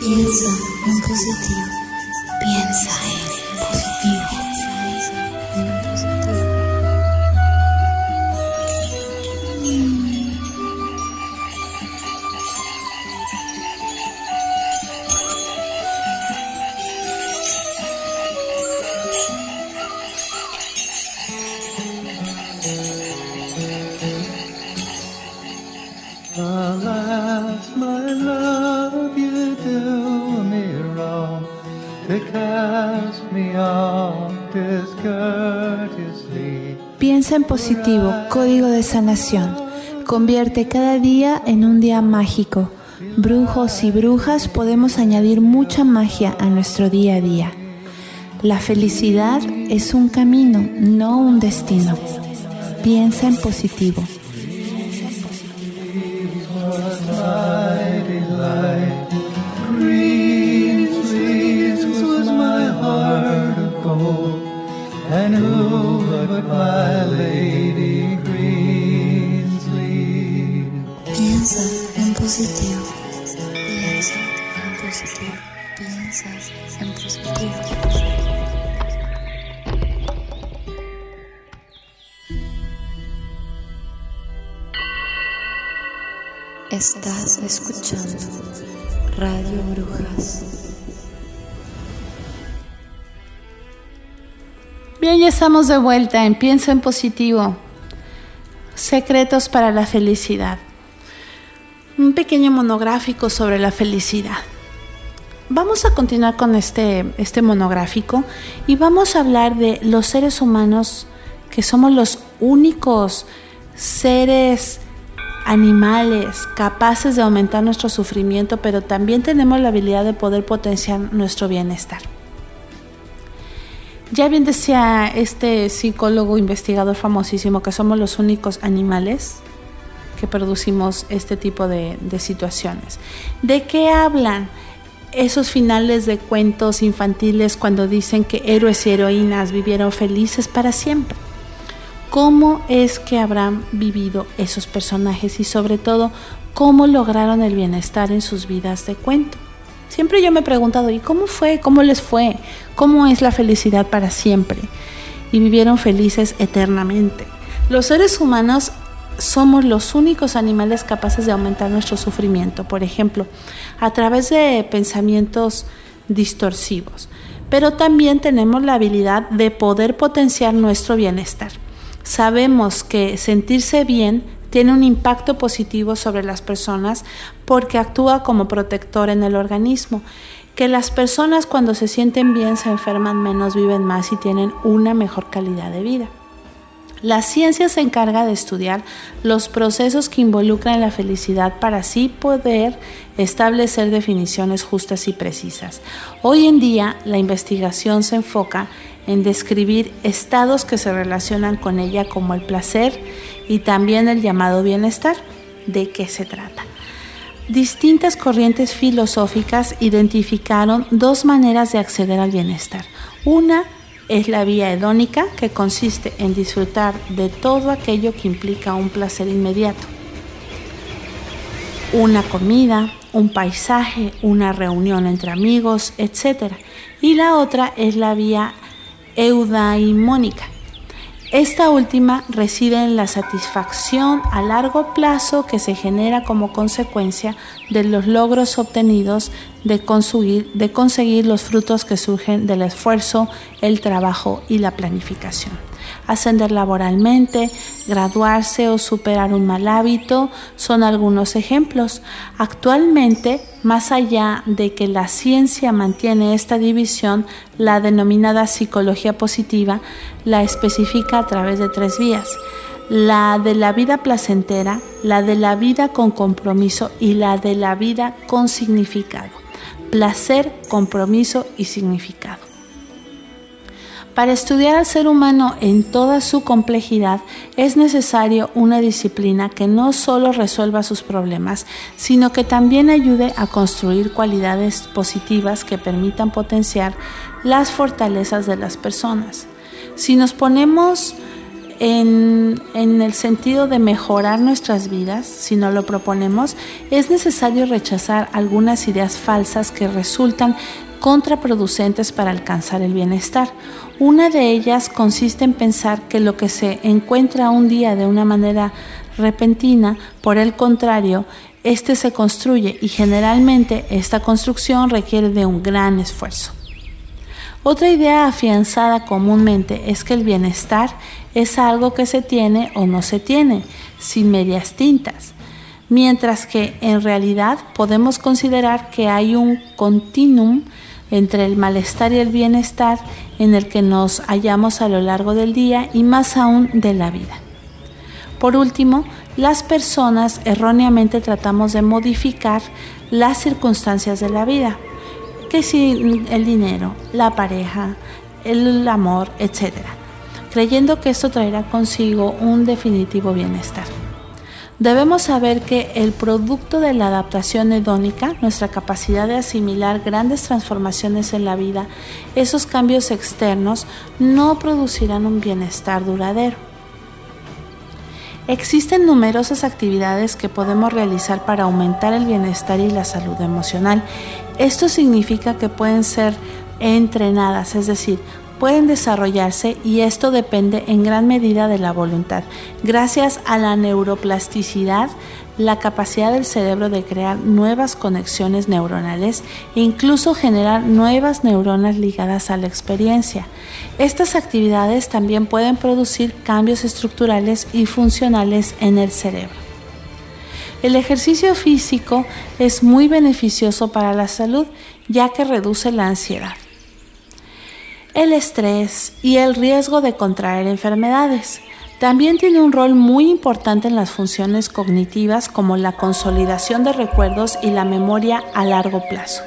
Piensa en positivo. Piensa en Piensa en positivo, código de sanación. Convierte cada día en un día mágico. Brujos y brujas podemos añadir mucha magia a nuestro día a día. La felicidad es un camino, no un destino. Piensa en positivo. Piensa en positivo. Piensa en positivo. Piensa en positivo. Estás escuchando Radio Brujas. Bien, ya estamos de vuelta en Piensa en positivo. Secretos para la felicidad. Un pequeño monográfico sobre la felicidad. Vamos a continuar con este, este monográfico y vamos a hablar de los seres humanos que somos los únicos seres animales capaces de aumentar nuestro sufrimiento, pero también tenemos la habilidad de poder potenciar nuestro bienestar. Ya bien decía este psicólogo investigador famosísimo que somos los únicos animales que producimos este tipo de, situaciones. ¿De qué hablan esos finales de cuentos infantiles cuando dicen que héroes y heroínas vivieron felices para siempre? ¿Cómo es que habrán vivido esos personajes y sobre todo cómo lograron el bienestar en sus vidas de cuento? Siempre yo me he preguntado, ¿y cómo fue? ¿Cómo les fue? ¿Cómo es la felicidad para siempre? Y vivieron felices eternamente. Los seres humanos somos los únicos animales capaces de aumentar nuestro sufrimiento, por ejemplo, a través de pensamientos distorsivos. Pero también tenemos la habilidad de poder potenciar nuestro bienestar. Sabemos que sentirse bien tiene un impacto positivo sobre las personas porque actúa como protector en el organismo. Que las personas cuando se sienten bien se enferman menos, viven más y tienen una mejor calidad de vida. La ciencia se encarga de estudiar los procesos que involucran la felicidad para así poder establecer definiciones justas y precisas. Hoy en día la investigación se enfoca en describir estados que se relacionan con ella como el placer y también el llamado bienestar. ¿De qué se trata? Distintas corrientes filosóficas identificaron dos maneras de acceder al bienestar. Una es la vía hedónica, que consiste en disfrutar de todo aquello que implica un placer inmediato. Una comida, un paisaje, una reunión entre amigos, etc. Y la otra es la vía eudaimónica. Esta última reside en la satisfacción a largo plazo que se genera como consecuencia de los logros obtenidos de conseguir, los frutos que surgen del esfuerzo, el trabajo y la planificación. Ascender laboralmente, graduarse o superar un mal hábito son algunos ejemplos. Actualmente, más allá de que la ciencia mantiene esta división, la denominada psicología positiva la especifica a través de tres vías. La de la vida placentera, la de la vida con compromiso y la de la vida con significado. Placer, compromiso y significado. Para estudiar al ser humano en toda su complejidad es necesario una disciplina que no solo resuelva sus problemas, sino que también ayude a construir cualidades positivas que permitan potenciar las fortalezas de las personas. Si nos ponemos en, el sentido de mejorar nuestras vidas, si no lo proponemos, es necesario rechazar algunas ideas falsas que resultan contraproducentes para alcanzar el bienestar. Una de ellas consiste en pensar que lo que se encuentra un día de una manera repentina, por el contrario, este se construye y generalmente esta construcción requiere de un gran esfuerzo. Otra idea afianzada comúnmente es que el bienestar es algo que se tiene o no se tiene, sin medias tintas, mientras que en realidad podemos considerar que hay un continuum entre el malestar y el bienestar en el que nos hallamos a lo largo del día y más aún de la vida. Por último, las personas erróneamente tratamos de modificar las circunstancias de la vida, que si el dinero, la pareja, el amor, etc., creyendo que esto traerá consigo un definitivo bienestar. Debemos saber que el producto de la adaptación hedónica, nuestra capacidad de asimilar grandes transformaciones en la vida, esos cambios externos no producirán un bienestar duradero. Existen numerosas actividades que podemos realizar para aumentar el bienestar y la salud emocional. Esto significa que pueden ser entrenadas, es decir, pueden desarrollarse y esto depende en gran medida de la voluntad. Gracias a la neuroplasticidad, la capacidad del cerebro de crear nuevas conexiones neuronales e incluso generar nuevas neuronas ligadas a la experiencia. Estas actividades también pueden producir cambios estructurales y funcionales en el cerebro. El ejercicio físico es muy beneficioso para la salud ya que reduce la ansiedad el estrés y el riesgo de contraer enfermedades. También tiene un rol muy importante en las funciones cognitivas como la consolidación de recuerdos y la memoria a largo plazo.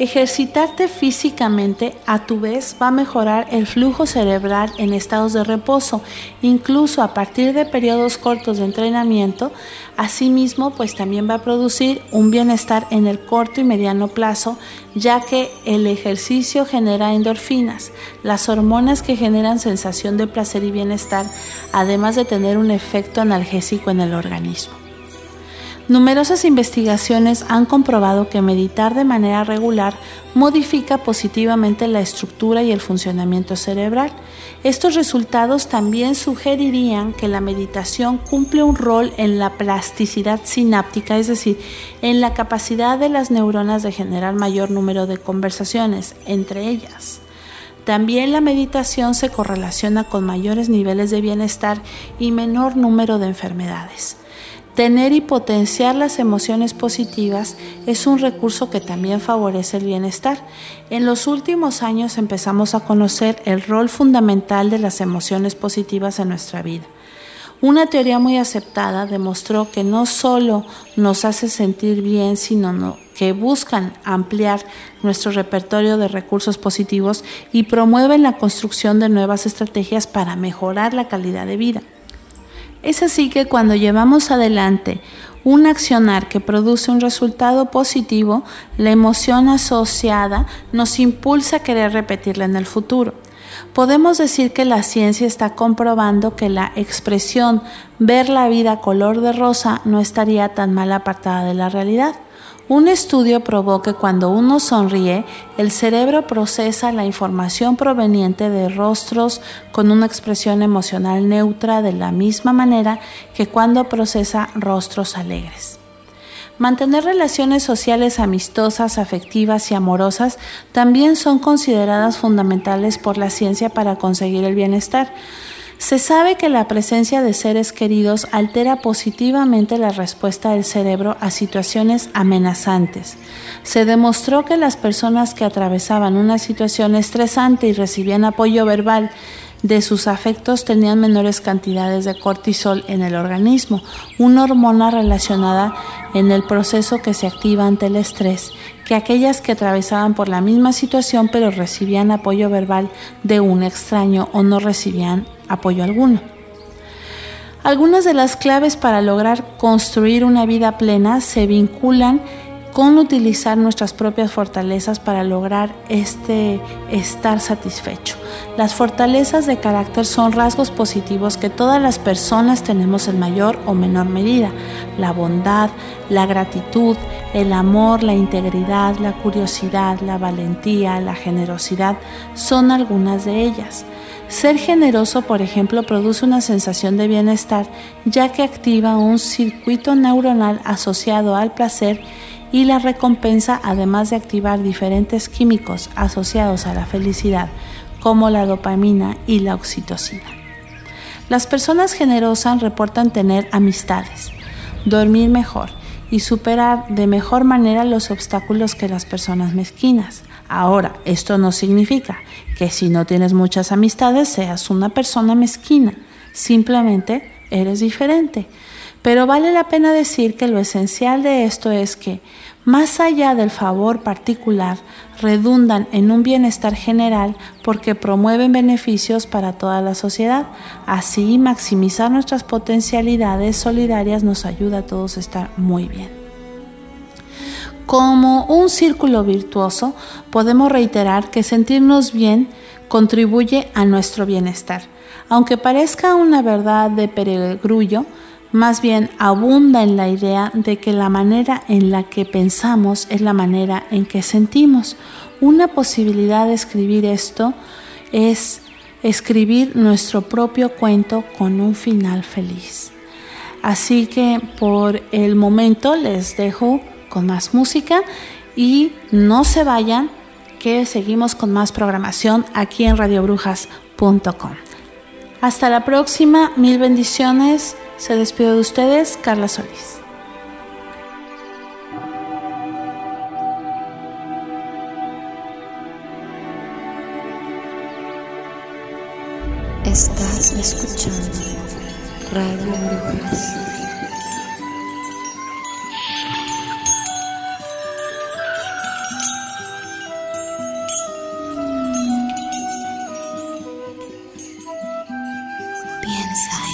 Ejercitarte físicamente a tu vez va a mejorar el flujo cerebral en estados de reposo, incluso a partir de periodos cortos de entrenamiento. Asimismo, pues también va a producir un bienestar en el corto y mediano plazo, ya que el ejercicio genera endorfinas, las hormonas que generan sensación de placer y bienestar, además de tener un efecto analgésico en el organismo. Numerosas investigaciones han comprobado que meditar de manera regular modifica positivamente la estructura y el funcionamiento cerebral. Estos resultados también sugerirían que la meditación cumple un rol en la plasticidad sináptica, es decir, en la capacidad de las neuronas de generar mayor número de conversaciones entre ellas. También la meditación se correlaciona con mayores niveles de bienestar y menor número de enfermedades. Tener y potenciar las emociones positivas es un recurso que también favorece el bienestar. En los últimos años empezamos a conocer el rol fundamental de las emociones positivas en nuestra vida. Una teoría muy aceptada demostró que no solo nos hace sentir bien, sino que buscan ampliar nuestro repertorio de recursos positivos y promueven la construcción de nuevas estrategias para mejorar la calidad de vida. Es así que cuando llevamos adelante un accionar que produce un resultado positivo, la emoción asociada nos impulsa a querer repetirla en el futuro. Podemos decir que la ciencia está comprobando que la expresión ver la vida color de rosa no estaría tan mal apartada de la realidad. Un estudio probó que cuando uno sonríe, el cerebro procesa la información proveniente de rostros con una expresión emocional neutra de la misma manera que cuando procesa rostros alegres. Mantener relaciones sociales amistosas, afectivas y amorosas también son consideradas fundamentales por la ciencia para conseguir el bienestar. Se sabe que la presencia de seres queridos altera positivamente la respuesta del cerebro a situaciones amenazantes. Se demostró que las personas que atravesaban una situación estresante y recibían apoyo verbal de sus afectos tenían menores cantidades de cortisol en el organismo, una hormona relacionada en el proceso que se activa ante el estrés, que aquellas que atravesaban por la misma situación pero recibían apoyo verbal de un extraño o no recibían apoyo alguno. Algunas de las claves para lograr construir una vida plena se vinculan con utilizar nuestras propias fortalezas para lograr este estar satisfecho. Las fortalezas de carácter son rasgos positivos que todas las personas tenemos en mayor o menor medida. La bondad, la gratitud, el amor, la integridad, la curiosidad, la valentía, la generosidad son algunas de ellas. Ser generoso, por ejemplo, produce una sensación de bienestar ya que activa un circuito neuronal asociado al placer y la recompensa además de activar diferentes químicos asociados a la felicidad como la dopamina y la oxitocina. Las personas generosas reportan tener amistades, dormir mejor y superar de mejor manera los obstáculos que las personas mezquinas. Ahora, esto no significa que si no tienes muchas amistades seas una persona mezquina, simplemente eres diferente. Pero vale la pena decir que lo esencial de esto es que, más allá del favor particular, redundan en un bienestar general porque promueven beneficios para toda la sociedad. Así, maximizar nuestras potencialidades solidarias nos ayuda a todos a estar muy bien. Como un círculo virtuoso, podemos reiterar que sentirnos bien contribuye a nuestro bienestar. Aunque parezca una verdad de peregrullo, más bien abunda en la idea de que la manera en la que pensamos es la manera en que sentimos. Una posibilidad de escribir esto es escribir nuestro propio cuento con un final feliz. Así que por el momento les dejo con más música y no se vayan que seguimos con más programación aquí en radiobrujas.com. Hasta la próxima, mil bendiciones. Se despide de ustedes, Carla Solís. Estás escuchando Radio Brujas. Piensa